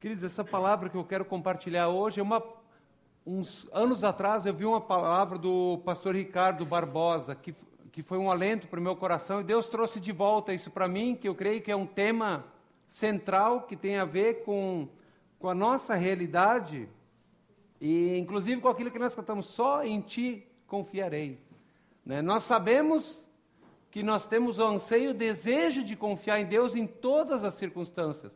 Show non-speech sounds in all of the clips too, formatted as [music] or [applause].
Queridos, essa palavra que eu quero compartilhar hoje é uma. Uns anos atrás eu vi uma palavra do pastor Ricardo Barbosa, que, que foi um alento para o meu coração, e Deus trouxe de volta isso para mim, que eu creio que é um tema central, que tem a ver com, com a nossa realidade, e inclusive com aquilo que nós cantamos: só em Ti confiarei. Né? Nós sabemos que nós temos o anseio, o desejo de confiar em Deus em todas as circunstâncias.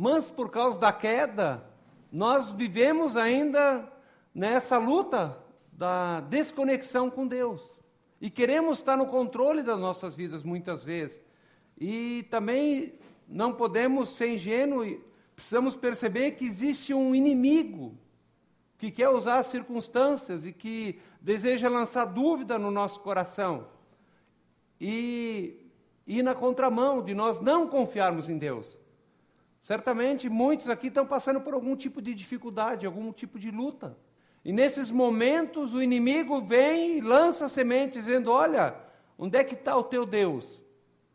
Mas por causa da queda, nós vivemos ainda nessa luta da desconexão com Deus. E queremos estar no controle das nossas vidas muitas vezes. E também não podemos ser ingênuos, precisamos perceber que existe um inimigo que quer usar as circunstâncias e que deseja lançar dúvida no nosso coração. E ir na contramão de nós não confiarmos em Deus. Certamente muitos aqui estão passando por algum tipo de dificuldade, algum tipo de luta. E nesses momentos o inimigo vem e lança sementes dizendo: Olha, onde é que está o teu Deus?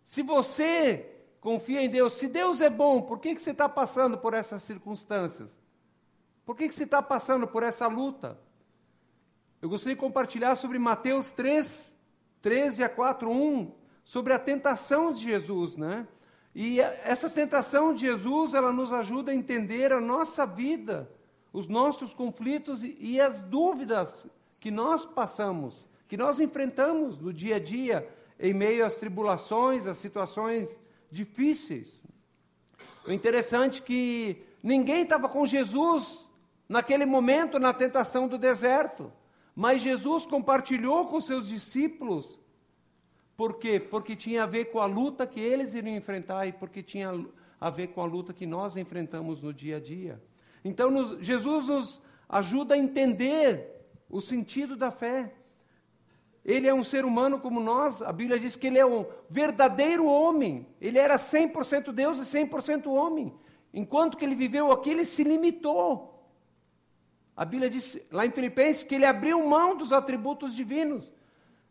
Se você confia em Deus, se Deus é bom, por que, que você está passando por essas circunstâncias? Por que, que você está passando por essa luta? Eu gostaria de compartilhar sobre Mateus 3, 13 a 4, 1, sobre a tentação de Jesus, né? E essa tentação de Jesus, ela nos ajuda a entender a nossa vida, os nossos conflitos e as dúvidas que nós passamos, que nós enfrentamos no dia a dia, em meio às tribulações, às situações difíceis. O interessante é que ninguém estava com Jesus naquele momento na tentação do deserto, mas Jesus compartilhou com seus discípulos por quê? Porque tinha a ver com a luta que eles iriam enfrentar e porque tinha a ver com a luta que nós enfrentamos no dia a dia. Então, nos, Jesus nos ajuda a entender o sentido da fé. Ele é um ser humano como nós, a Bíblia diz que ele é um verdadeiro homem. Ele era 100% Deus e 100% homem. Enquanto que ele viveu aqui, ele se limitou. A Bíblia diz lá em Filipenses que ele abriu mão dos atributos divinos.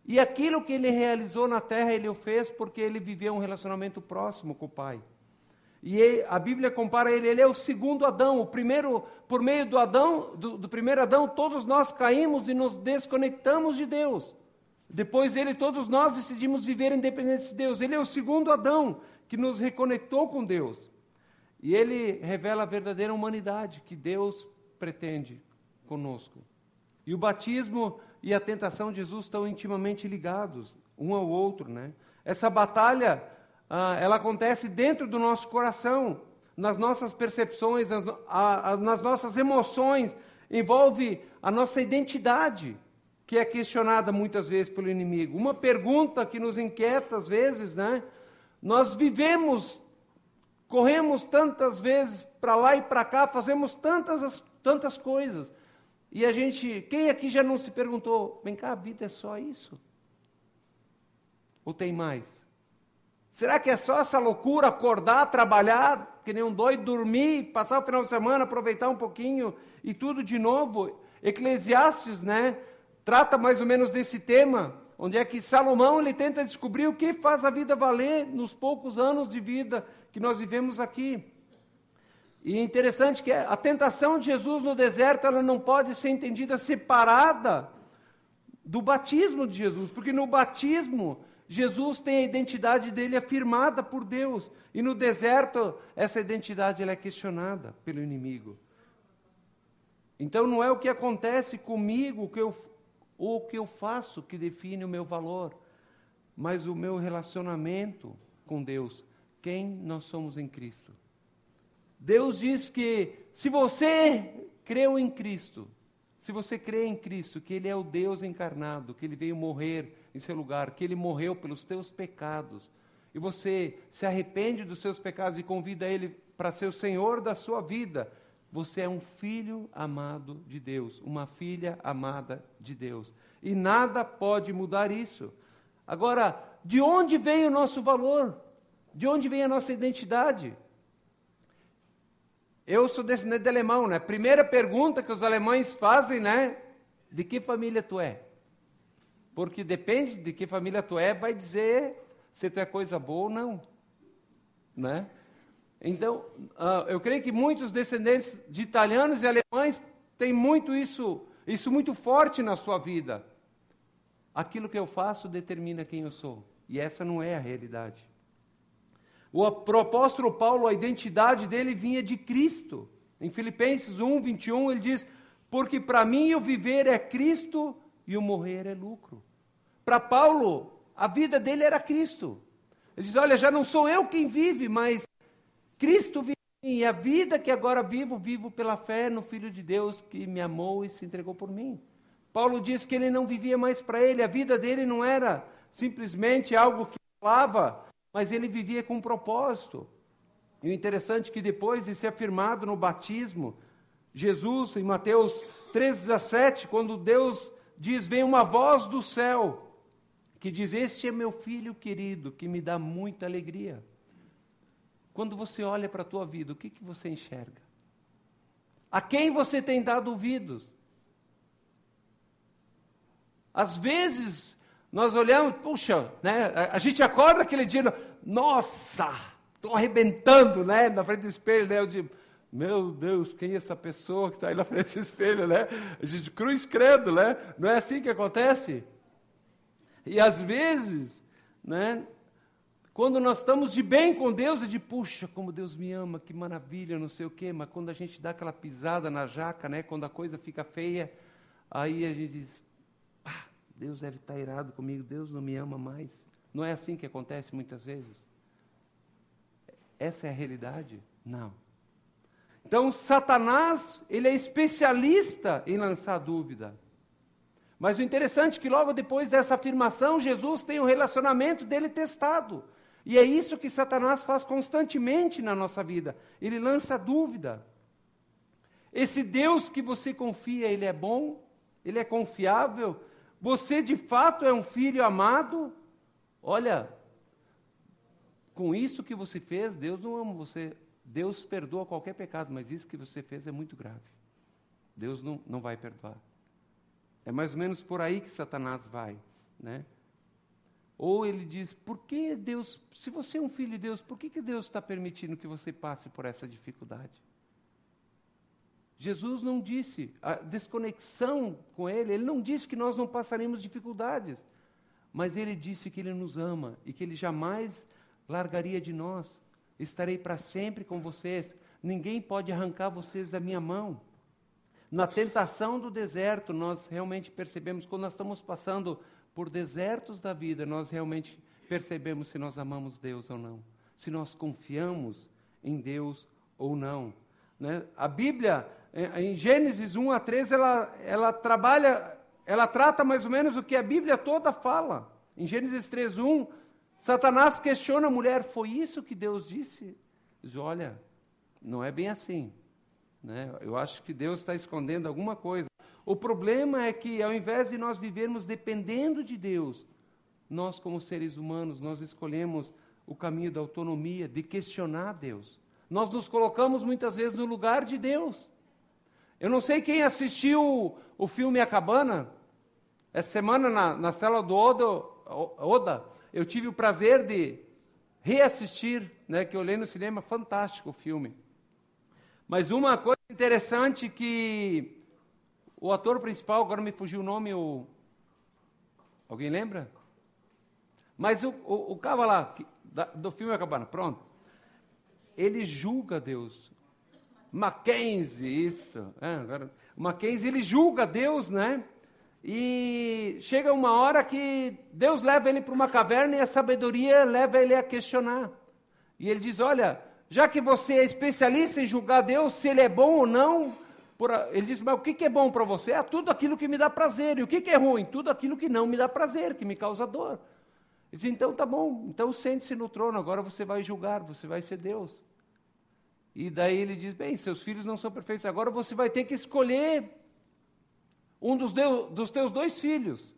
E aquilo que ele realizou na terra, ele o fez porque ele viveu um relacionamento próximo com o Pai. E ele, a Bíblia compara ele, ele é o segundo Adão, o primeiro, por meio do Adão, do, do primeiro Adão, todos nós caímos e nos desconectamos de Deus. Depois ele, todos nós decidimos viver independentes de Deus. Ele é o segundo Adão que nos reconectou com Deus. E ele revela a verdadeira humanidade que Deus pretende conosco. E o batismo e a tentação de Jesus estão intimamente ligados um ao outro, né? Essa batalha, ah, ela acontece dentro do nosso coração, nas nossas percepções, nas, a, a, nas nossas emoções, envolve a nossa identidade, que é questionada muitas vezes pelo inimigo. Uma pergunta que nos inquieta às vezes, né? Nós vivemos, corremos tantas vezes para lá e para cá, fazemos tantas, tantas coisas e a gente, quem aqui já não se perguntou, vem cá, a vida é só isso? Ou tem mais? Será que é só essa loucura, acordar, trabalhar, que nem um doido, dormir, passar o final de semana, aproveitar um pouquinho e tudo de novo? Eclesiastes, né, trata mais ou menos desse tema, onde é que Salomão ele tenta descobrir o que faz a vida valer nos poucos anos de vida que nós vivemos aqui. E é interessante que a tentação de Jesus no deserto ela não pode ser entendida separada do batismo de Jesus, porque no batismo Jesus tem a identidade dele afirmada por Deus, e no deserto essa identidade ela é questionada pelo inimigo. Então não é o que acontece comigo, que eu, ou o que eu faço que define o meu valor, mas o meu relacionamento com Deus, quem nós somos em Cristo. Deus diz que se você creu em Cristo, se você crê em Cristo, que Ele é o Deus encarnado, que Ele veio morrer em seu lugar, que Ele morreu pelos teus pecados, e você se arrepende dos seus pecados e convida Ele para ser o Senhor da sua vida, você é um filho amado de Deus, uma filha amada de Deus. E nada pode mudar isso. Agora, de onde vem o nosso valor? De onde vem a nossa identidade? Eu sou descendente de alemão, né? Primeira pergunta que os alemães fazem, né? De que família tu é? Porque depende de que família tu é, vai dizer se tu é coisa boa ou não, né? Então, uh, eu creio que muitos descendentes de italianos e alemães têm muito isso, isso muito forte na sua vida. Aquilo que eu faço determina quem eu sou. E essa não é a realidade. O apóstolo Paulo, a identidade dele vinha de Cristo. Em Filipenses 1, 21, ele diz: Porque para mim o viver é Cristo e o morrer é lucro. Para Paulo, a vida dele era Cristo. Ele diz: Olha, já não sou eu quem vive, mas Cristo vive em mim. E a vida que agora vivo, vivo pela fé no Filho de Deus que me amou e se entregou por mim. Paulo diz que ele não vivia mais para ele, a vida dele não era simplesmente algo que falava, mas ele vivia com um propósito. E o interessante é que depois de ser afirmado no batismo, Jesus, em Mateus 3,17, quando Deus diz: Vem uma voz do céu, que diz: Este é meu filho querido, que me dá muita alegria. Quando você olha para a tua vida, o que, que você enxerga? A quem você tem dado ouvidos? Às vezes, nós olhamos, puxa, né, a, gente acorda aquele dia, nossa, estou arrebentando, né, na frente do espelho, né, eu digo, meu Deus, quem é essa pessoa que está aí na frente do espelho, né? A gente cruz credo, né? Não é assim que acontece? E às vezes, né, quando nós estamos de bem com Deus, é de puxa, como Deus me ama, que maravilha, não sei o quê, mas quando a gente dá aquela pisada na jaca, né, quando a coisa fica feia, aí a gente diz, Deus deve estar irado comigo, Deus não me ama mais. Não é assim que acontece muitas vezes? Essa é a realidade? Não. Então, Satanás, ele é especialista em lançar dúvida. Mas o interessante é que logo depois dessa afirmação, Jesus tem o um relacionamento dele testado. E é isso que Satanás faz constantemente na nossa vida. Ele lança dúvida. Esse Deus que você confia, ele é bom? Ele é confiável? Você de fato é um filho amado? Olha, com isso que você fez, Deus não ama você. Deus perdoa qualquer pecado, mas isso que você fez é muito grave. Deus não, não vai perdoar. É mais ou menos por aí que Satanás vai, né? Ou ele diz: por que Deus, se você é um filho de Deus, por que, que Deus está permitindo que você passe por essa dificuldade? Jesus não disse, a desconexão com Ele, Ele não disse que nós não passaremos dificuldades, mas Ele disse que Ele nos ama e que Ele jamais largaria de nós. Estarei para sempre com vocês, ninguém pode arrancar vocês da minha mão. Na tentação do deserto, nós realmente percebemos, quando nós estamos passando por desertos da vida, nós realmente percebemos se nós amamos Deus ou não, se nós confiamos em Deus ou não. Né? A Bíblia, em Gênesis 1 a 3, ela, ela trabalha, ela trata mais ou menos o que a Bíblia toda fala. Em Gênesis 3, 1, Satanás questiona a mulher: foi isso que Deus disse? Diz: olha, não é bem assim. Né? Eu acho que Deus está escondendo alguma coisa. O problema é que, ao invés de nós vivermos dependendo de Deus, nós, como seres humanos, nós escolhemos o caminho da autonomia, de questionar Deus. Nós nos colocamos muitas vezes no lugar de Deus. Eu não sei quem assistiu o filme A Cabana. Essa semana, na, na cela do Oda, Oda, eu tive o prazer de reassistir, né, que eu olhei no cinema, fantástico o filme. Mas uma coisa interessante que o ator principal, agora me fugiu o nome, o... alguém lembra? Mas o, o, o lá, da, do filme Acabana, pronto. Ele julga Deus. Mackenzie, isso. É, agora, Mackenzie, ele julga Deus, né? E chega uma hora que Deus leva ele para uma caverna e a sabedoria leva ele a questionar. E ele diz: Olha, já que você é especialista em julgar Deus, se ele é bom ou não, ele diz, mas o que, que é bom para você? É tudo aquilo que me dá prazer. E o que, que é ruim? Tudo aquilo que não me dá prazer, que me causa dor. Ele diz, então tá bom, então sente-se no trono, agora você vai julgar, você vai ser Deus. E daí ele diz, bem, seus filhos não são perfeitos, agora você vai ter que escolher um dos, deus, dos teus dois filhos.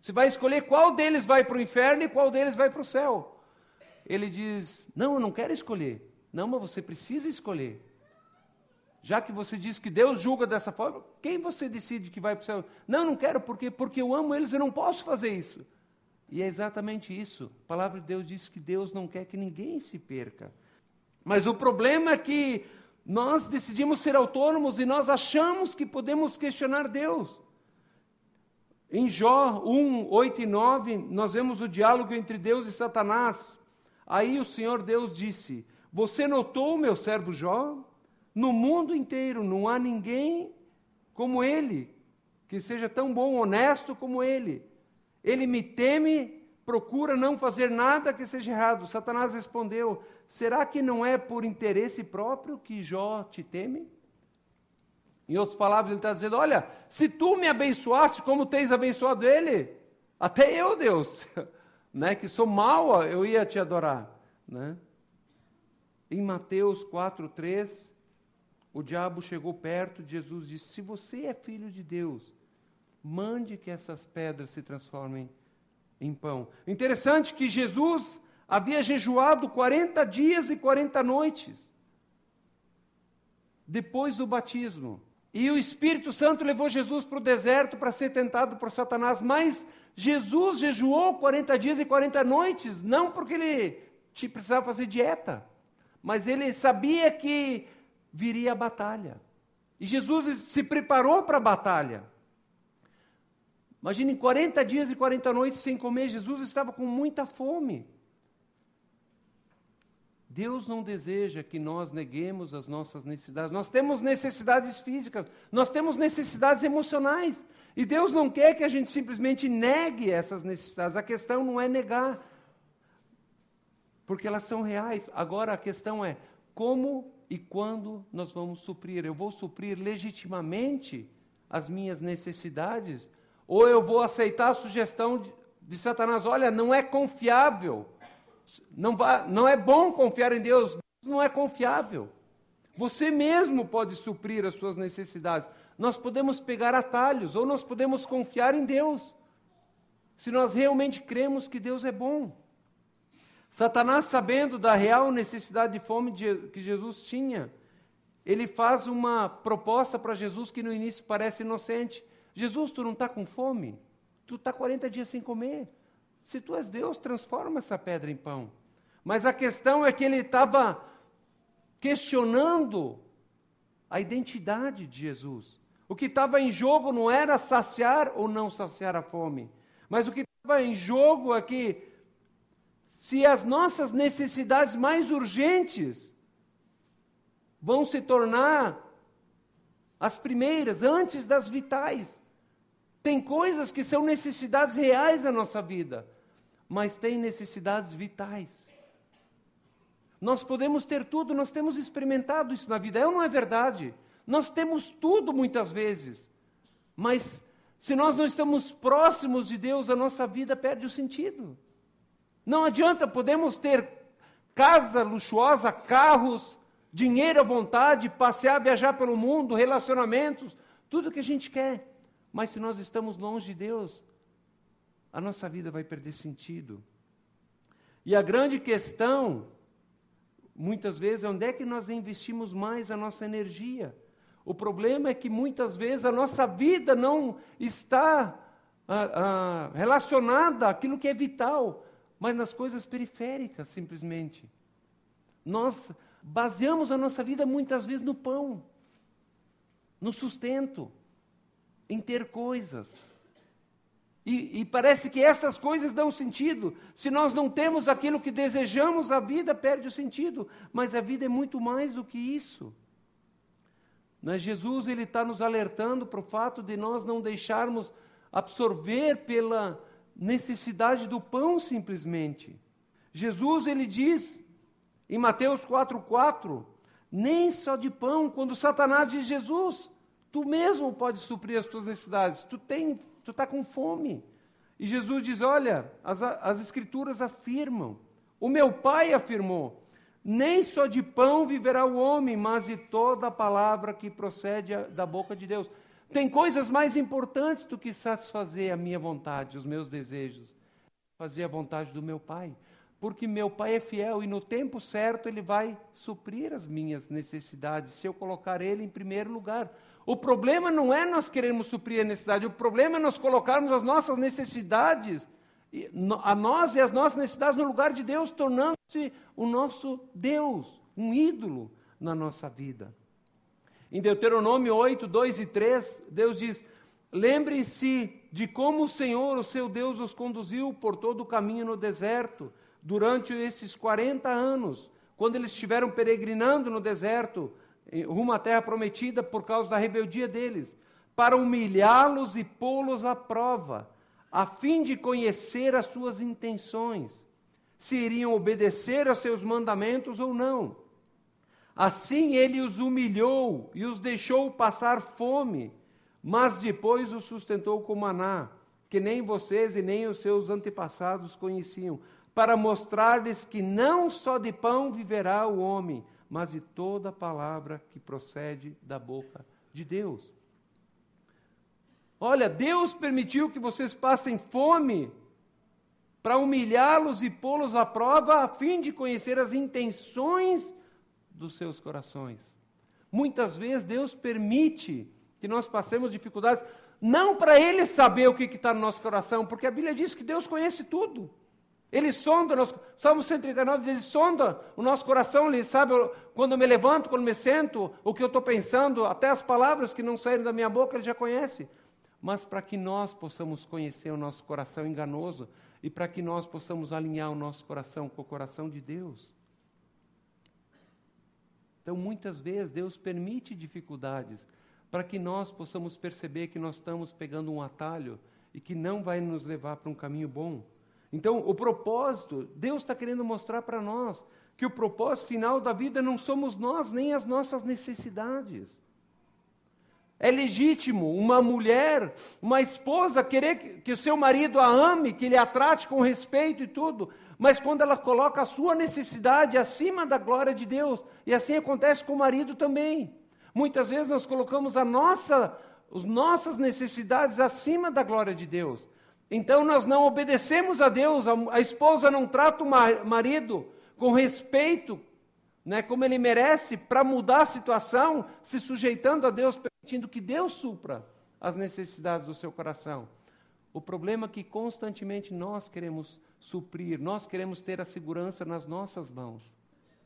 Você vai escolher qual deles vai para o inferno e qual deles vai para o céu. Ele diz, não, eu não quero escolher. Não, mas você precisa escolher. Já que você diz que Deus julga dessa forma, quem você decide que vai para o céu? Não, não quero, porque porque eu amo eles, eu não posso fazer isso. E é exatamente isso. A palavra de Deus diz que Deus não quer que ninguém se perca. Mas o problema é que nós decidimos ser autônomos e nós achamos que podemos questionar Deus. Em Jó 1, 8 e 9, nós vemos o diálogo entre Deus e Satanás. Aí o Senhor Deus disse: Você notou, meu servo Jó? No mundo inteiro não há ninguém como ele, que seja tão bom, honesto como ele. Ele me teme, procura não fazer nada que seja errado. Satanás respondeu: Será que não é por interesse próprio que Jó te teme? Em outras palavras, ele está dizendo: Olha, se tu me abençoaste como tens abençoado ele, até eu, Deus, [laughs] né, que sou mau, eu ia te adorar. Né? Em Mateus 4, 3, o diabo chegou perto de Jesus e disse: Se você é filho de Deus, mande que essas pedras se transformem em pão. Interessante que Jesus havia jejuado 40 dias e 40 noites depois do batismo. E o Espírito Santo levou Jesus para o deserto para ser tentado por Satanás. Mas Jesus jejuou 40 dias e 40 noites, não porque ele precisava fazer dieta, mas ele sabia que viria a batalha. E Jesus se preparou para a batalha. Imaginem 40 dias e 40 noites sem comer, Jesus estava com muita fome. Deus não deseja que nós neguemos as nossas necessidades. Nós temos necessidades físicas, nós temos necessidades emocionais. E Deus não quer que a gente simplesmente negue essas necessidades. A questão não é negar, porque elas são reais. Agora a questão é como e quando nós vamos suprir. Eu vou suprir legitimamente as minhas necessidades? Ou eu vou aceitar a sugestão de, de Satanás? Olha, não é confiável. Não, vai, não é bom confiar em Deus. Deus não é confiável. Você mesmo pode suprir as suas necessidades. Nós podemos pegar atalhos, ou nós podemos confiar em Deus. Se nós realmente cremos que Deus é bom. Satanás, sabendo da real necessidade de fome que Jesus tinha, ele faz uma proposta para Jesus que no início parece inocente. Jesus, tu não está com fome? Tu está 40 dias sem comer. Se tu és Deus, transforma essa pedra em pão. Mas a questão é que ele estava questionando a identidade de Jesus. O que estava em jogo não era saciar ou não saciar a fome, mas o que estava em jogo é que se as nossas necessidades mais urgentes vão se tornar as primeiras, antes das vitais. Tem coisas que são necessidades reais da nossa vida, mas tem necessidades vitais. Nós podemos ter tudo, nós temos experimentado isso na vida, é ou não é verdade? Nós temos tudo muitas vezes, mas se nós não estamos próximos de Deus, a nossa vida perde o sentido. Não adianta, podemos ter casa luxuosa, carros, dinheiro à vontade, passear, viajar pelo mundo, relacionamentos, tudo que a gente quer. Mas se nós estamos longe de Deus, a nossa vida vai perder sentido. E a grande questão, muitas vezes, é onde é que nós investimos mais a nossa energia. O problema é que muitas vezes a nossa vida não está ah, ah, relacionada àquilo que é vital mas nas coisas periféricas, simplesmente. Nós baseamos a nossa vida muitas vezes no pão, no sustento, em ter coisas. E, e, parece que essas coisas dão sentido. Se nós não temos aquilo que desejamos, a vida perde o sentido. Mas a vida é muito mais do que isso. Né? Jesus ele está nos alertando para o fato de nós não deixarmos absorver pela necessidade do pão simplesmente. Jesus ele diz em Mateus 4:4, nem só de pão, quando Satanás diz Jesus, tu mesmo pode suprir as tuas necessidades. Tu tem, tu está com fome. E Jesus diz: Olha, as, as Escrituras afirmam, o meu Pai afirmou: nem só de pão viverá o homem, mas de toda a palavra que procede da boca de Deus. Tem coisas mais importantes do que satisfazer a minha vontade, os meus desejos. Fazer a vontade do meu Pai. Porque meu Pai é fiel e no tempo certo Ele vai suprir as minhas necessidades, se eu colocar Ele em primeiro lugar. O problema não é nós queremos suprir a necessidade, o problema é nós colocarmos as nossas necessidades, a nós e as nossas necessidades no lugar de Deus, tornando-se o nosso Deus. um ídolo na nossa vida. Em Deuteronômio 8, 2 e 3, Deus diz: Lembre-se de como o Senhor, o seu Deus, os conduziu por todo o caminho no deserto, durante esses 40 anos, quando eles estiveram peregrinando no deserto, rumo à terra prometida, por causa da rebeldia deles, para humilhá-los e pô-los à prova, a fim de conhecer as suas intenções, se iriam obedecer aos seus mandamentos ou não. Assim ele os humilhou e os deixou passar fome, mas depois os sustentou com maná, que nem vocês e nem os seus antepassados conheciam, para mostrar-lhes que não só de pão viverá o homem, mas de toda palavra que procede da boca de Deus. Olha, Deus permitiu que vocês passem fome para humilhá-los e pô-los à prova, a fim de conhecer as intenções dos seus corações. Muitas vezes Deus permite que nós passemos dificuldades, não para Ele saber o que está no nosso coração, porque a Bíblia diz que Deus conhece tudo. Ele sonda, nosso, Salmo 139 diz, Ele sonda o nosso coração, Ele sabe quando me levanto, quando me sento, o que eu estou pensando, até as palavras que não saíram da minha boca, Ele já conhece. Mas para que nós possamos conhecer o nosso coração enganoso e para que nós possamos alinhar o nosso coração com o coração de Deus, então, muitas vezes, Deus permite dificuldades para que nós possamos perceber que nós estamos pegando um atalho e que não vai nos levar para um caminho bom. Então, o propósito, Deus está querendo mostrar para nós que o propósito final da vida não somos nós, nem as nossas necessidades. É legítimo uma mulher, uma esposa, querer que, que, o seu marido a ame, que ele a trate com respeito e tudo, mas quando ela coloca a sua necessidade acima da glória de Deus, e assim acontece com o marido também. Muitas vezes nós colocamos a nossa, as nossas necessidades acima da glória de Deus. Então nós não obedecemos a Deus, a, esposa não trata o marido com respeito, né, como ele merece, para mudar a situação, se sujeitando a Deus, permitindo que Deus supra as necessidades do seu coração. O problema é que constantemente nós queremos suprir, nós queremos ter a segurança nas nossas mãos.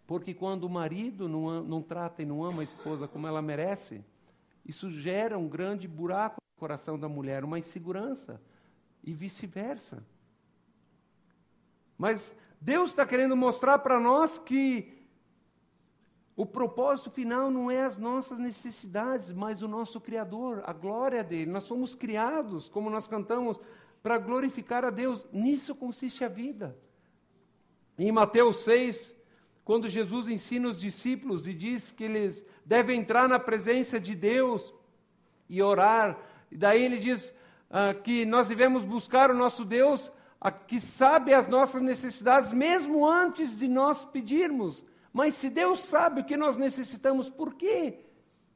Porque quando o marido não, não trata e não ama a esposa como ela merece, isso gera um grande buraco no coração da mulher, uma insegurança, e vice-versa. Mas Deus está querendo mostrar para nós que o propósito final não é as nossas necessidades, mas o nosso Criador, a glória dele. Nós somos criados, como nós cantamos, para glorificar a Deus. Nisso consiste a vida. Em Mateus 6, quando Jesus ensina os discípulos e diz que eles devem entrar na presença de Deus e orar, e daí ele diz ah, que nós devemos buscar o nosso Deus, a, que sabe as nossas necessidades, mesmo antes de nós pedirmos. Mas se Deus sabe o que nós necessitamos, por que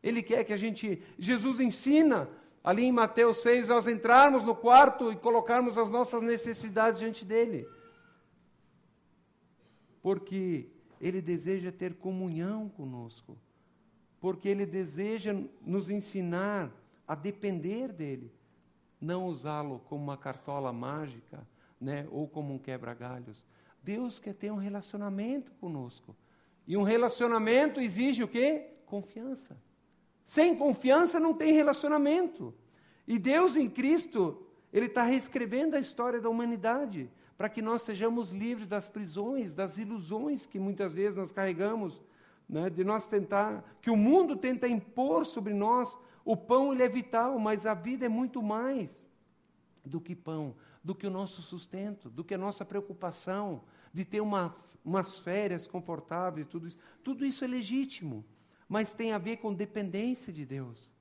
Ele quer que a gente. Jesus ensina ali em Mateus 6, nós entrarmos no quarto e colocarmos as nossas necessidades diante dele. Porque Ele deseja ter comunhão conosco. Porque Ele deseja nos ensinar a depender dEle. Não usá-lo como uma cartola mágica, né, ou como um quebra-galhos. Deus quer ter um relacionamento conosco. E um relacionamento exige o quê? Confiança. Sem confiança não tem relacionamento. E Deus em Cristo, Ele está reescrevendo a história da humanidade para que nós sejamos livres das prisões, das ilusões que muitas vezes nós carregamos, né, de nós tentar, que o mundo tenta impor sobre nós. O pão ele é vital, mas a vida é muito mais do que pão, do que o nosso sustento, do que a nossa preocupação, de ter uma, umas férias confortáveis, tudo isso. Tudo isso é legítimo, mas tem a ver com dependência de Deus.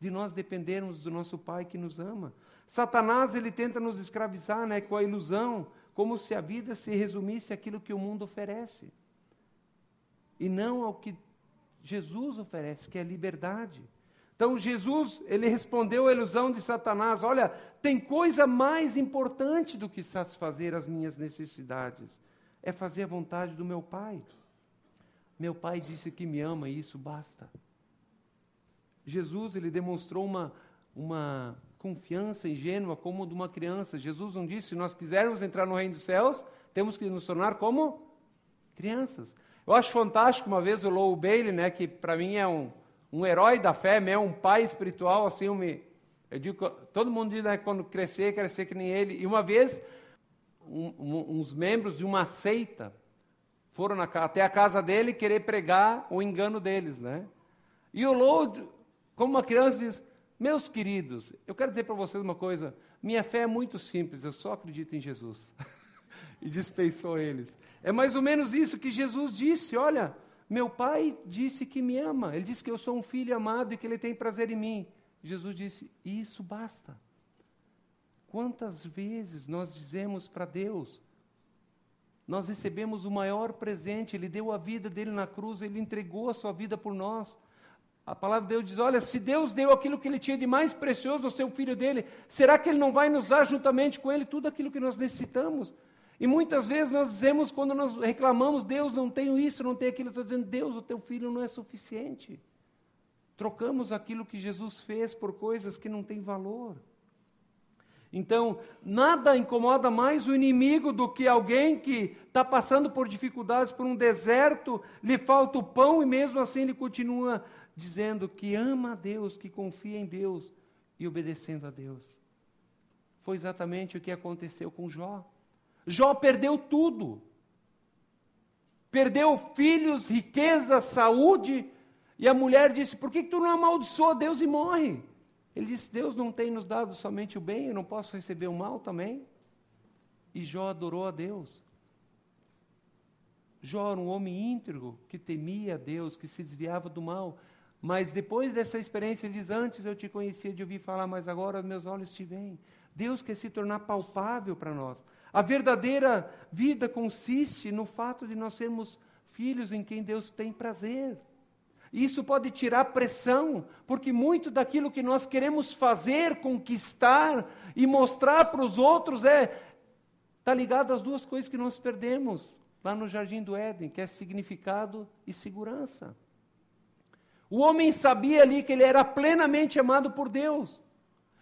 De nós dependermos do nosso Pai que nos ama. Satanás, ele tenta nos escravizar né, com a ilusão, como se a vida se resumisse àquilo que o mundo oferece. E não ao que Jesus oferece, que é liberdade. Então Jesus, ele respondeu à ilusão de Satanás: Olha, tem coisa mais importante do que satisfazer as minhas necessidades. É fazer a vontade do meu Pai. Meu Pai disse que me ama e isso basta. Jesus, ele demonstrou uma, uma confiança ingênua como de uma criança. Jesus não disse: se nós quisermos entrar no reino dos céus, temos que nos tornar como crianças. Eu acho fantástico, uma vez o Lowell Bailey, né, que para mim é um, um herói da fé, é um pai espiritual, assim, eu, me, eu digo, todo mundo diz, né, quando crescer, crescer que nem ele. E uma vez, um, um, uns membros de uma seita foram na, até a casa dele querer pregar o engano deles, né? E o Lowell, como uma criança, diz, meus queridos, eu quero dizer para vocês uma coisa, minha fé é muito simples, eu só acredito em Jesus. [laughs] e dispensou eles. É mais ou menos isso que Jesus disse: olha, meu pai disse que me ama, ele disse que eu sou um filho amado e que ele tem prazer em mim. Jesus disse: isso basta. Quantas vezes nós dizemos para Deus, nós recebemos o maior presente, Ele deu a vida dele na cruz, Ele entregou a sua vida por nós. A palavra de Deus diz: olha, se Deus deu aquilo que Ele tinha de mais precioso ao seu filho dele, será que Ele não vai nos dar juntamente com Ele tudo aquilo que nós necessitamos? E muitas vezes nós dizemos, quando nós reclamamos, Deus não tem isso, não tem aquilo, estou dizendo, Deus, o teu filho não é suficiente. Trocamos aquilo que Jesus fez por coisas que não têm valor. Então, nada incomoda mais o inimigo do que alguém que está passando por dificuldades, por um deserto, lhe falta o pão e mesmo assim ele continua dizendo que ama a Deus, que confia em Deus e obedecendo a Deus. Foi exatamente o que aconteceu com Jó. Jó perdeu tudo. Perdeu filhos, riqueza, saúde. E a mulher disse: Por que, tu não amaldiçoa Deus e morre? Ele disse: Deus não tem nos dado somente o bem, eu não posso receber o mal também. E Jó adorou a Deus. Jó era um homem íntegro que temia a Deus, que se desviava do mal. Mas depois dessa experiência, ele diz: Antes eu te conhecia de ouvir falar, mas agora meus olhos te veem. Deus quer se tornar palpável para nós. A verdadeira vida consiste no fato de nós sermos filhos em quem Deus tem prazer. Isso pode tirar pressão, porque muito daquilo que nós queremos fazer, conquistar e mostrar para os outros é está ligado às duas coisas que nós perdemos lá no jardim do Éden, que é significado e segurança. O homem sabia ali que ele era plenamente amado por Deus.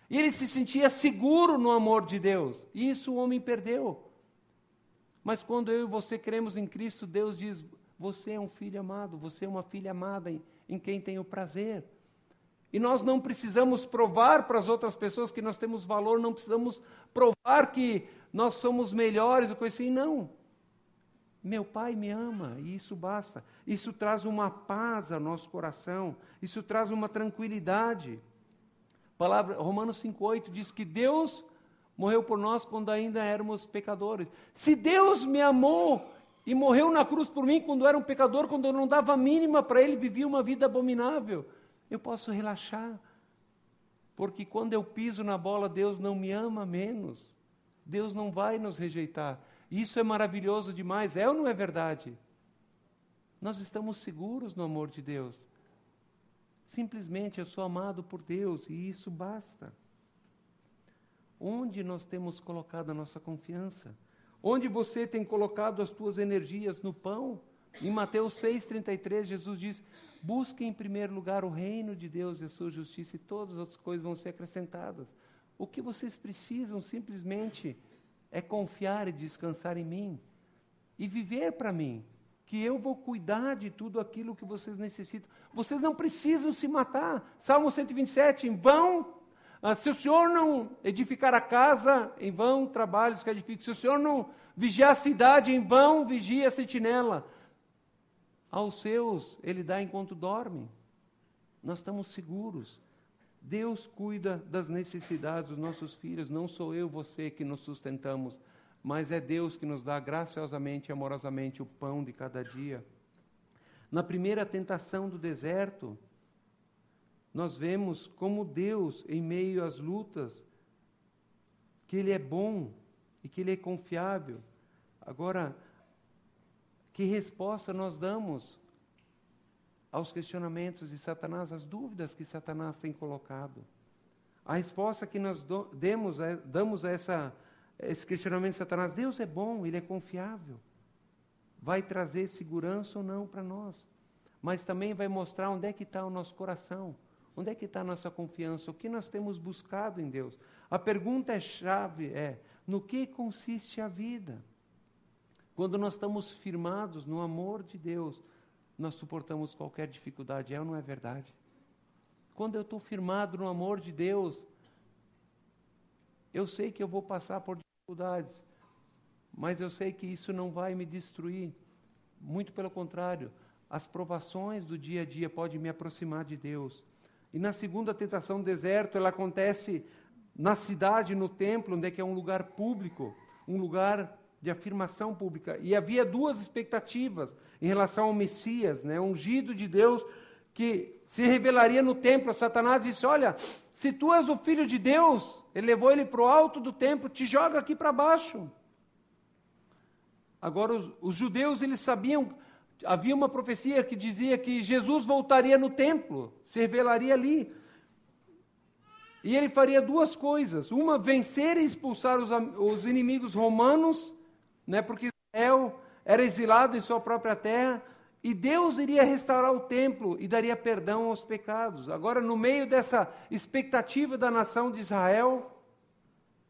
E ele se sentia seguro no amor de Deus. E isso o homem perdeu. Mas quando eu e você cremos em Cristo, Deus diz: Você é um filho amado, você é uma filha amada em, em quem tenho prazer. E nós não precisamos provar para as outras pessoas que nós temos valor, não precisamos provar que nós somos melhores ou coisa assim, não. Meu pai me ama e isso basta. Isso traz uma paz ao nosso coração, isso traz uma tranquilidade. Palavra, Romanos 5,8 diz que Deus morreu por nós quando ainda éramos pecadores. Se Deus me amou e morreu na cruz por mim quando eu era um pecador, quando eu não dava mínima para Ele, vivia uma vida abominável, eu posso relaxar. Porque quando eu piso na bola, Deus não me ama menos. Deus não vai nos rejeitar. Isso é maravilhoso demais, é ou não é verdade? Nós estamos seguros no amor de Deus. Simplesmente eu sou amado por Deus e isso basta. Onde nós temos colocado a nossa confiança? Onde você tem colocado as tuas energias no pão? Em Mateus 6,33, Jesus diz: Busque em primeiro lugar o reino de Deus e a sua justiça, e todas as outras coisas vão ser acrescentadas. O que vocês precisam simplesmente é confiar e descansar em mim e viver para mim que eu vou cuidar de tudo aquilo que vocês necessitam. Vocês não precisam se matar. Salmo 127, em vão, ah, se o Senhor não edificar a casa, em vão trabalhos que edifica. Se o Senhor não vigiar a cidade, em vão vigia a sentinela. Aos seus ele dá enquanto dorme. Nós estamos seguros. Deus cuida das necessidades dos nossos filhos, não sou eu, você que nos sustentamos mas é Deus que nos dá graciosamente e amorosamente o pão de cada dia. Na primeira tentação do deserto, nós vemos como Deus, em meio às lutas, que Ele é bom e que Ele é confiável. Agora, que resposta nós damos aos questionamentos de Satanás, às dúvidas que Satanás tem colocado? A resposta que nós demos, damos a essa esse questionamento de Satanás, Deus é bom, Ele é confiável. Vai trazer segurança ou não para nós. Mas também vai mostrar onde é que está o nosso coração. Onde é que está a nossa confiança? O que nós temos buscado em Deus? A pergunta é chave é: no que consiste a vida? Quando nós estamos firmados no amor de Deus, nós suportamos qualquer dificuldade, é ou não é verdade? Quando eu estou firmado no amor de Deus, eu sei que eu vou passar por dificuldades, mas eu sei que isso não vai me destruir. Muito pelo contrário, as provações do dia a dia podem me aproximar de Deus. E na segunda tentação do deserto, ela acontece na cidade, no templo, onde é que é um lugar público, um lugar de afirmação pública. E havia duas expectativas em relação ao Messias, né, ungido de Deus, que se revelaria no templo. Satanás disse: Olha, se tu és o filho de Deus, ele levou ele para o alto do templo, te joga aqui para baixo. Agora, os, os, judeus, eles sabiam, havia uma profecia que dizia que Jesus voltaria no templo, se revelaria ali. E ele faria duas coisas: uma, vencer e expulsar os, os inimigos romanos, né, porque Israel era exilado em sua própria terra, e Deus iria restaurar o templo e daria perdão aos pecados. Agora, no meio dessa expectativa da nação de Israel,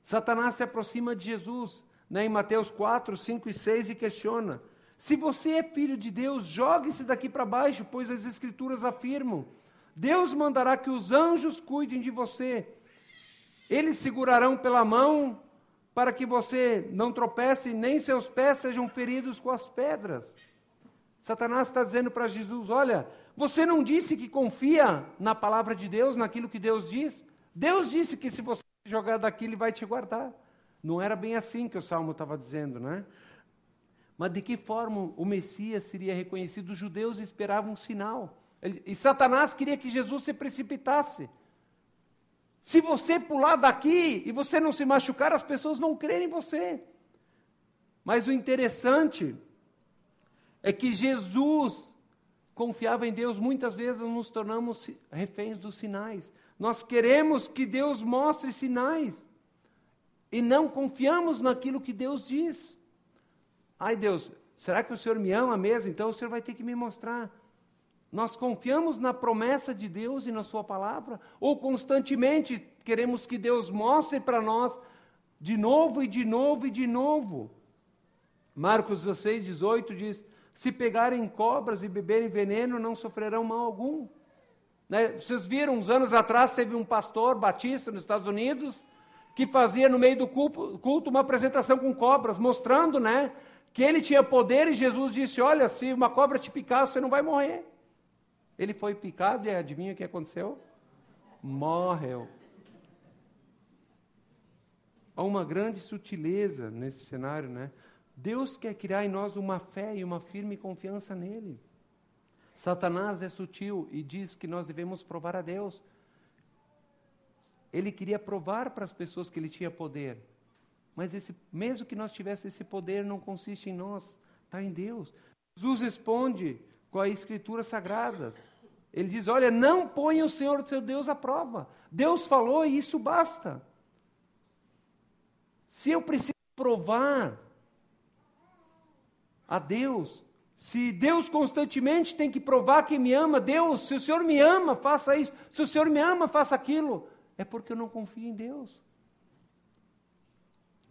Satanás se aproxima de Jesus, né, em Mateus 4, 5 e 6, e questiona: Se você é filho de Deus, jogue-se daqui para baixo, pois as Escrituras afirmam: Deus mandará que os anjos cuidem de você. Eles segurarão pela mão para que você não tropece, nem seus pés sejam feridos com as pedras. Satanás está dizendo para Jesus: Olha, você não disse que confia na palavra de Deus, naquilo que Deus diz? Deus disse que se você jogar daqui, Ele vai te guardar. Não era bem assim que o salmo estava dizendo, né? Mas de que forma o Messias seria reconhecido? Os judeus esperavam um sinal. E Satanás queria que Jesus se precipitasse. Se você pular daqui e você não se machucar, as pessoas vão crer em você. Mas o interessante é que Jesus confiava em Deus, muitas vezes nos tornamos reféns dos sinais. Nós queremos que Deus mostre sinais e não confiamos naquilo que Deus diz. Ai Deus, será que o Senhor me ama mesmo? Então o Senhor vai ter que me mostrar. Nós confiamos na promessa de Deus e na Sua palavra? Ou constantemente queremos que Deus mostre para nós de novo e de novo e de novo? Marcos 16, 18 diz: se pegarem cobras e beberem veneno, não sofrerão mal algum. Né? Vocês viram, uns anos atrás, teve um pastor batista nos Estados Unidos que fazia no meio do culto uma apresentação com cobras, mostrando né, que ele tinha poder e Jesus disse: Olha, se uma cobra te picar, você não vai morrer. Ele foi picado e adivinha o que aconteceu? Morreu. Há uma grande sutileza nesse cenário, né? Deus quer criar em nós uma fé e uma firme confiança nele. Satanás é sutil e diz que nós devemos provar a Deus. Ele queria provar para as pessoas que ele tinha poder. Mas esse, mesmo que nós tivéssemos esse poder, não consiste em nós, está em Deus. Jesus responde com as escrituras sagradas. Ele diz: Olha, não ponha o Senhor seu Deus à prova. Deus falou e isso basta. Se eu preciso provar a Deus. Se Deus constantemente tem que provar que me ama, Deus, se o Senhor me ama, faça isso. Se o Senhor me ama, faça aquilo. É porque eu não confio em Deus.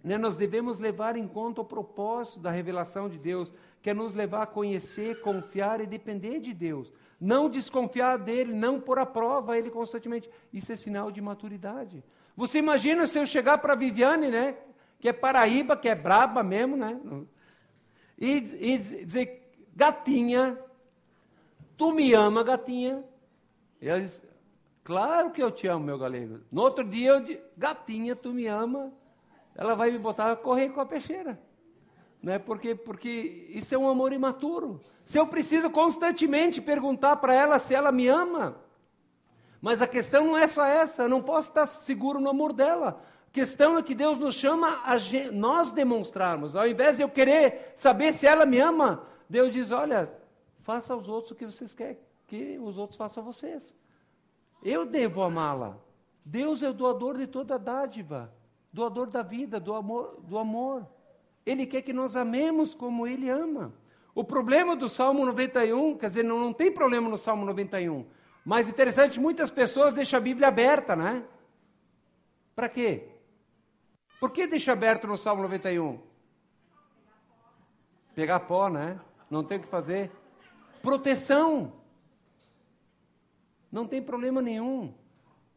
Né? Nós devemos levar em conta o propósito da revelação de Deus, que é nos levar a conhecer, confiar e depender de Deus. Não desconfiar dele, não pôr à prova ele constantemente. Isso é sinal de maturidade. Você imagina se eu chegar para a Viviane, né? Que é Paraíba, que é braba mesmo, né? E, e dizer, gatinha, tu me ama, gatinha? E ela diz, claro que eu te amo, meu galego. No outro dia eu digo, gatinha, tu me ama? Ela vai me botar a correr com a peixeira. Né? Porque, porque isso é um amor imaturo. Se eu preciso constantemente perguntar para ela se ela me ama, mas a questão não é só essa, eu não posso estar seguro no amor dela questão é que Deus nos chama a nós demonstrarmos. Ao invés de eu querer saber se ela me ama, Deus diz: olha, faça aos outros o que vocês querem que os outros façam a vocês. Eu devo amá-la. Deus é o doador de toda dádiva, doador da vida, do amor, do amor. Ele quer que nós amemos como Ele ama. O problema do Salmo 91, quer dizer, não, não tem problema no Salmo 91. Mas interessante, muitas pessoas deixam a Bíblia aberta, né? Para quê? Por que deixa aberto no Salmo 91? Pegar pó, né? Não tem o que fazer. Proteção. Não tem problema nenhum.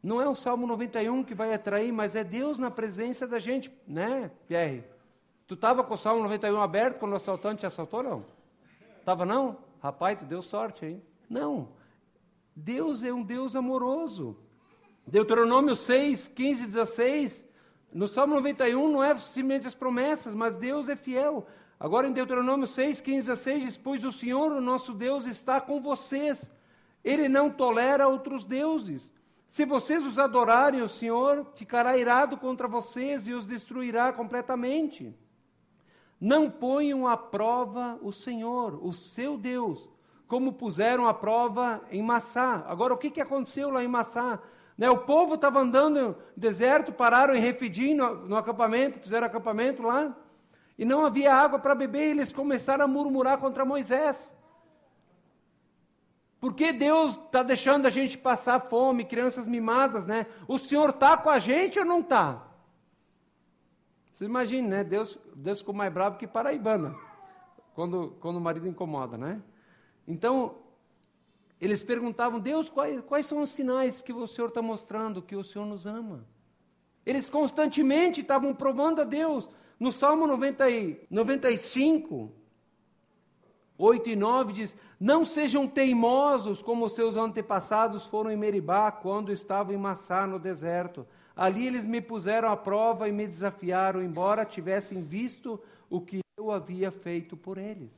Não é o Salmo 91 que vai atrair, mas é Deus na presença da gente, né, Pierre? Tu estava com o Salmo 91 aberto quando o assaltante te assaltou, não? Tava não? Rapaz, tu deu sorte aí. Não. Deus é um Deus amoroso. Deuteronômio 6, 15 16. No Salmo 91 não é simplesmente as promessas, mas Deus é fiel. Agora em Deuteronômio 6, 15 16 diz: Pois o Senhor, o nosso Deus, está com vocês. Ele não tolera outros deuses. Se vocês os adorarem, o Senhor ficará irado contra vocês e os destruirá completamente. Não ponham à prova o Senhor, o seu Deus, como puseram à prova em Massá. Agora, o que, que aconteceu lá em Massá? Né, o povo estava andando no deserto, pararam em Refidim, no, no acampamento, fizeram acampamento lá, e não havia água para beber, e eles começaram a murmurar contra Moisés. Por que Deus está deixando a gente passar fome, crianças mimadas, né? O Senhor está com a gente ou não está? Você imagina, né? Deus, Deus ficou mais bravo que paraibana, quando, quando o marido incomoda, né? Então, eles perguntavam, Deus, quais, quais são os sinais que o Senhor está mostrando que o Senhor nos ama? Eles constantemente estavam provando a Deus. No Salmo 90, 95, 8 e 9 diz: Não sejam teimosos como seus antepassados foram em Meribá, quando estavam em Massá, no deserto. Ali eles me puseram à prova e me desafiaram, embora tivessem visto o que eu havia feito por eles.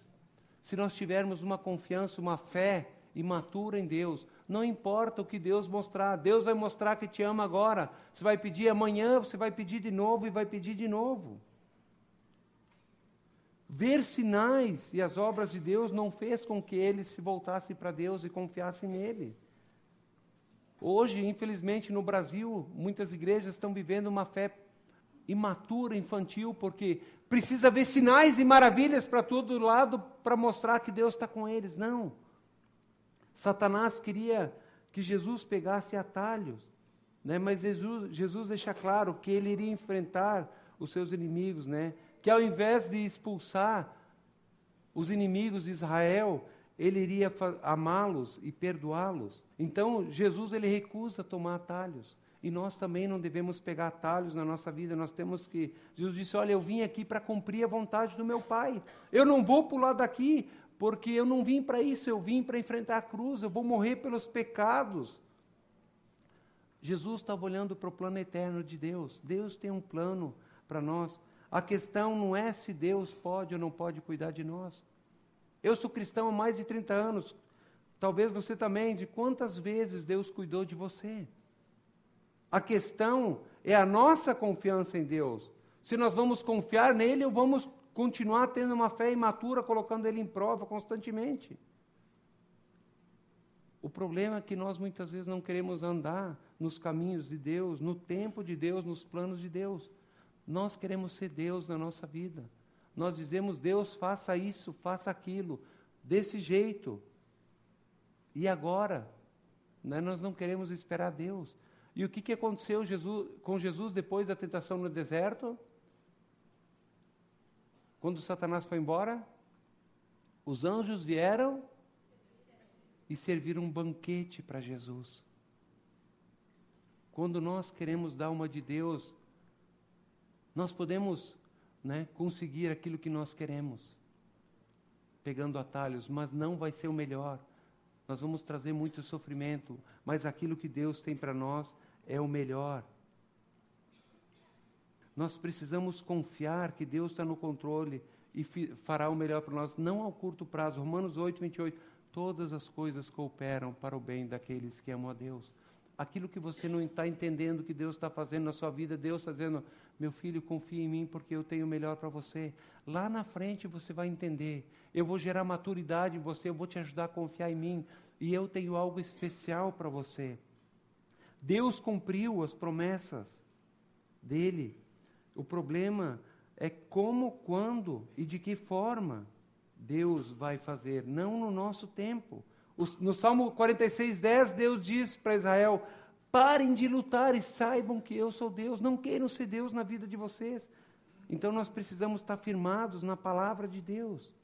Se nós tivermos uma confiança, uma fé imatura em Deus, não importa o que Deus mostrar, Deus vai mostrar que te ama agora. Você vai pedir amanhã, você vai pedir de novo e vai pedir de novo. Ver sinais e as obras de Deus não fez com que eles se voltassem para Deus e confiassem nele. Hoje, infelizmente, no Brasil, muitas igrejas estão vivendo uma fé imatura, infantil, porque precisa ver sinais e maravilhas para todo lado para mostrar que Deus está com eles. Não. Satanás queria que Jesus pegasse atalhos, né? mas Jesus, Jesus deixa claro que ele iria enfrentar os seus inimigos, né? que ao invés de expulsar os inimigos de Israel, ele iria amá-los e perdoá-los. Então, Jesus ele recusa tomar atalhos. E nós também não devemos pegar atalhos na nossa vida, nós temos que. Jesus disse: Olha, eu vim aqui para cumprir a vontade do meu Pai. Eu não vou pular daqui, porque eu não vim para isso, eu vim para enfrentar a cruz, eu vou morrer pelos pecados. Jesus estava olhando para o plano eterno de Deus. Deus tem um plano para nós. A questão não é se Deus pode ou não pode cuidar de nós. Eu sou cristão há mais de 30 anos. Talvez você também, de quantas vezes Deus cuidou de você. A questão é a nossa confiança em Deus. Se nós vamos confiar nele ou vamos continuar tendo uma fé imatura, colocando ele em prova constantemente. O problema é que nós muitas vezes não queremos andar nos caminhos de Deus, no tempo de Deus, nos planos de Deus. Nós queremos ser Deus na nossa vida. Nós dizemos, Deus, faça isso, faça aquilo, desse jeito. E agora? Né, nós não queremos esperar Deus. E o que, que aconteceu Jesus, com Jesus depois da tentação no deserto? Quando Satanás foi embora, os anjos vieram e serviram um banquete para Jesus. Quando nós queremos dar uma de Deus, nós podemos né, conseguir aquilo que nós queremos, pegando atalhos, mas não vai ser o melhor. Nós vamos trazer muito sofrimento, mas aquilo que Deus tem para nós é o melhor. Nós precisamos confiar que Deus está no controle e fará o melhor para nós, não ao curto prazo. Romanos 8, 28. Todas as coisas cooperam para o bem daqueles que amam a Deus. Aquilo que você não está entendendo que Deus está fazendo na sua vida, Deus está dizendo: meu filho, confie em mim porque eu tenho o melhor para você. Lá na frente você vai entender. Eu vou gerar maturidade em você, eu vou te ajudar a confiar em mim. E eu tenho algo especial para você. Deus cumpriu as promessas dele. O problema é como, quando e de que forma Deus vai fazer, não no nosso tempo. No Salmo 46, 10, Deus diz para Israel: Parem de lutar e saibam que eu sou Deus. Não queiram ser Deus na vida de vocês. Então nós precisamos estar firmados na palavra de Deus.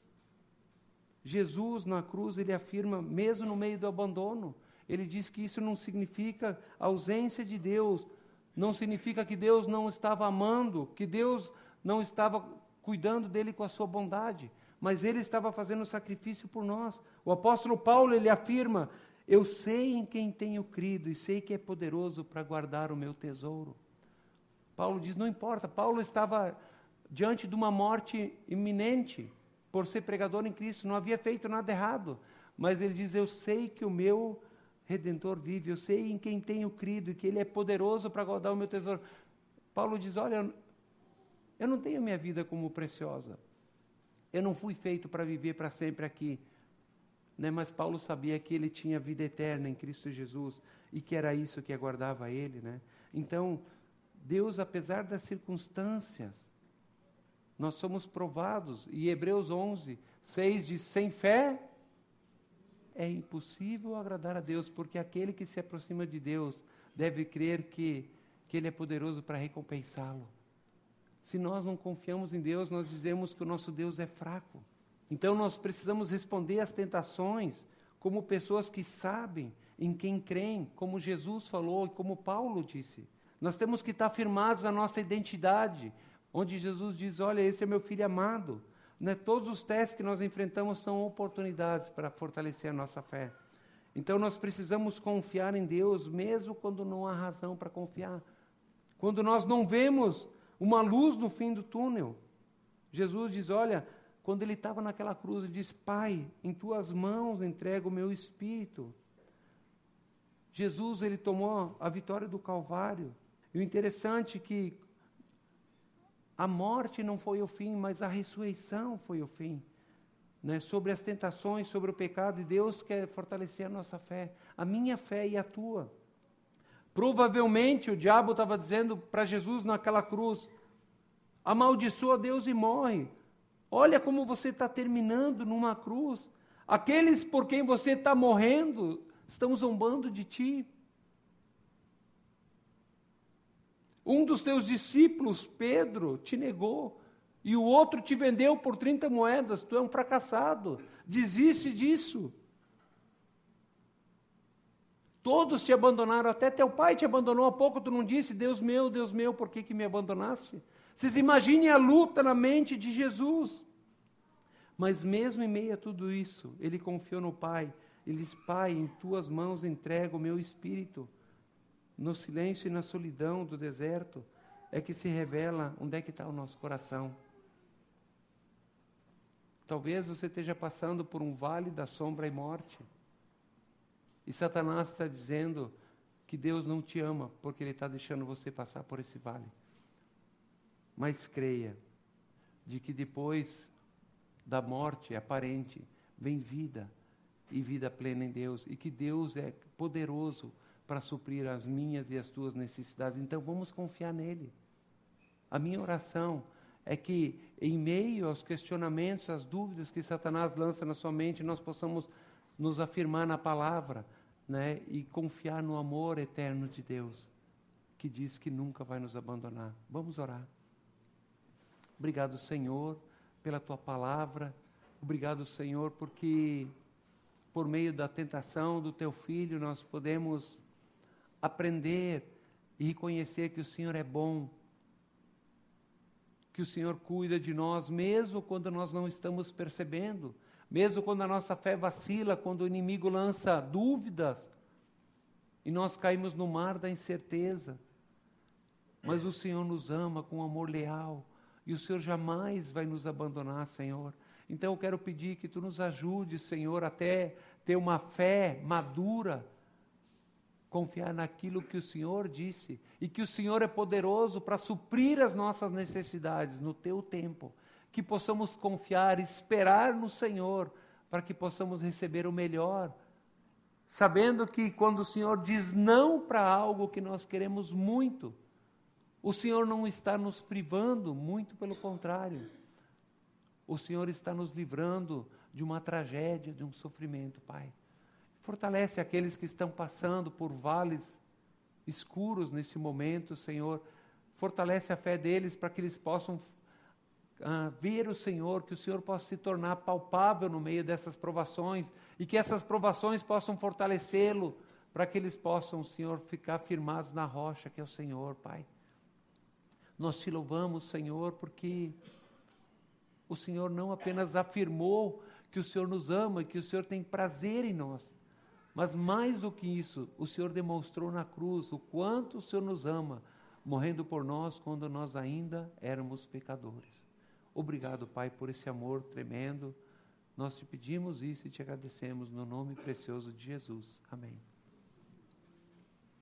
Jesus na cruz, ele afirma, mesmo no meio do abandono, ele diz que isso não significa ausência de Deus, não significa que Deus não estava amando, que Deus não estava cuidando dele com a sua bondade, mas ele estava fazendo sacrifício por nós. O apóstolo Paulo, ele afirma: Eu sei em quem tenho crido e sei que é poderoso para guardar o meu tesouro. Paulo diz: Não importa, Paulo estava diante de uma morte iminente por ser pregador em Cristo, não havia feito nada errado, mas ele diz: Eu sei que o meu redentor vive, eu sei em quem tenho crido e que ele é poderoso para guardar o meu tesouro. Paulo diz: Olha, eu não tenho minha vida como preciosa. Eu não fui feito para viver para sempre aqui. Né? Mas Paulo sabia que ele tinha vida eterna em Cristo Jesus e que era isso que aguardava ele. Né? Então, Deus, apesar das circunstâncias, nós somos provados. E Hebreus 11, 6 diz: sem fé é impossível agradar a Deus, porque aquele que se aproxima de Deus deve crer que, que Ele é poderoso para recompensá-lo. Se nós não confiamos em Deus, nós dizemos que o nosso Deus é fraco. Então nós precisamos responder às tentações como pessoas que sabem em quem creem, como Jesus falou e como Paulo disse. Nós temos que estar firmados na nossa identidade, onde Jesus diz: Olha, esse é meu filho amado. Né? Todos os testes que nós enfrentamos são oportunidades para fortalecer a nossa fé. Então nós precisamos confiar em Deus, mesmo quando não há razão para confiar. Quando nós não vemos uma luz no fim do túnel. Jesus diz: Olha, quando ele estava naquela cruz, ele diz: Pai, em tuas mãos entrego o meu espírito. Jesus, ele tomou a vitória do Calvário. E o interessante é que a morte não foi o fim, mas a ressurreição foi o fim. Né? Sobre as tentações, sobre o pecado, e Deus quer fortalecer a nossa fé, a minha fé e a tua. Provavelmente o diabo estava dizendo para Jesus naquela cruz: amaldiçoa Deus e morre. Olha como você está terminando numa cruz. Aqueles por quem você está morrendo estão zombando de ti. Um dos teus discípulos, Pedro, te negou. E o outro te vendeu por 30 moedas. Tu é um fracassado. Desiste disso. Todos te abandonaram, até teu pai te abandonou há pouco, tu não disse, Deus meu, Deus meu, por que, que me abandonaste? Vocês imaginem a luta na mente de Jesus. Mas mesmo em meio a tudo isso, ele confiou no Pai. Ele disse, Pai, em tuas mãos entrego o meu espírito. No silêncio e na solidão do deserto é que se revela onde é que está o nosso coração. Talvez você esteja passando por um vale da sombra e morte. E Satanás está dizendo que Deus não te ama porque Ele está deixando você passar por esse vale. Mas creia de que depois da morte aparente vem vida e vida plena em Deus e que Deus é poderoso para suprir as minhas e as tuas necessidades. Então vamos confiar nele. A minha oração é que em meio aos questionamentos, às dúvidas que Satanás lança na sua mente, nós possamos nos afirmar na palavra, né, e confiar no amor eterno de Deus, que diz que nunca vai nos abandonar. Vamos orar. Obrigado, Senhor, pela tua palavra. Obrigado, Senhor, porque por meio da tentação do teu filho nós podemos aprender e reconhecer que o Senhor é bom, que o Senhor cuida de nós, mesmo quando nós não estamos percebendo, mesmo quando a nossa fé vacila, quando o inimigo lança dúvidas e nós caímos no mar da incerteza. Mas o Senhor nos ama com amor leal e o Senhor jamais vai nos abandonar, Senhor. Então eu quero pedir que tu nos ajude, Senhor, até ter uma fé madura, confiar naquilo que o Senhor disse e que o Senhor é poderoso para suprir as nossas necessidades no teu tempo que possamos confiar, esperar no Senhor, para que possamos receber o melhor. Sabendo que quando o Senhor diz não para algo que nós queremos muito, o Senhor não está nos privando, muito pelo contrário. O Senhor está nos livrando de uma tragédia, de um sofrimento, Pai. Fortalece aqueles que estão passando por vales escuros nesse momento, Senhor. Fortalece a fé deles para que eles possam ah, ver o Senhor, que o Senhor possa se tornar palpável no meio dessas provações e que essas provações possam fortalecê-lo para que eles possam, Senhor, ficar firmados na rocha que é o Senhor, Pai. Nós te louvamos, Senhor, porque o Senhor não apenas afirmou que o Senhor nos ama e que o Senhor tem prazer em nós, mas mais do que isso, o Senhor demonstrou na cruz o quanto o Senhor nos ama, morrendo por nós quando nós ainda éramos pecadores. Obrigado, Pai, por esse amor tremendo. Nós te pedimos isso e te agradecemos no nome precioso de Jesus. Amém.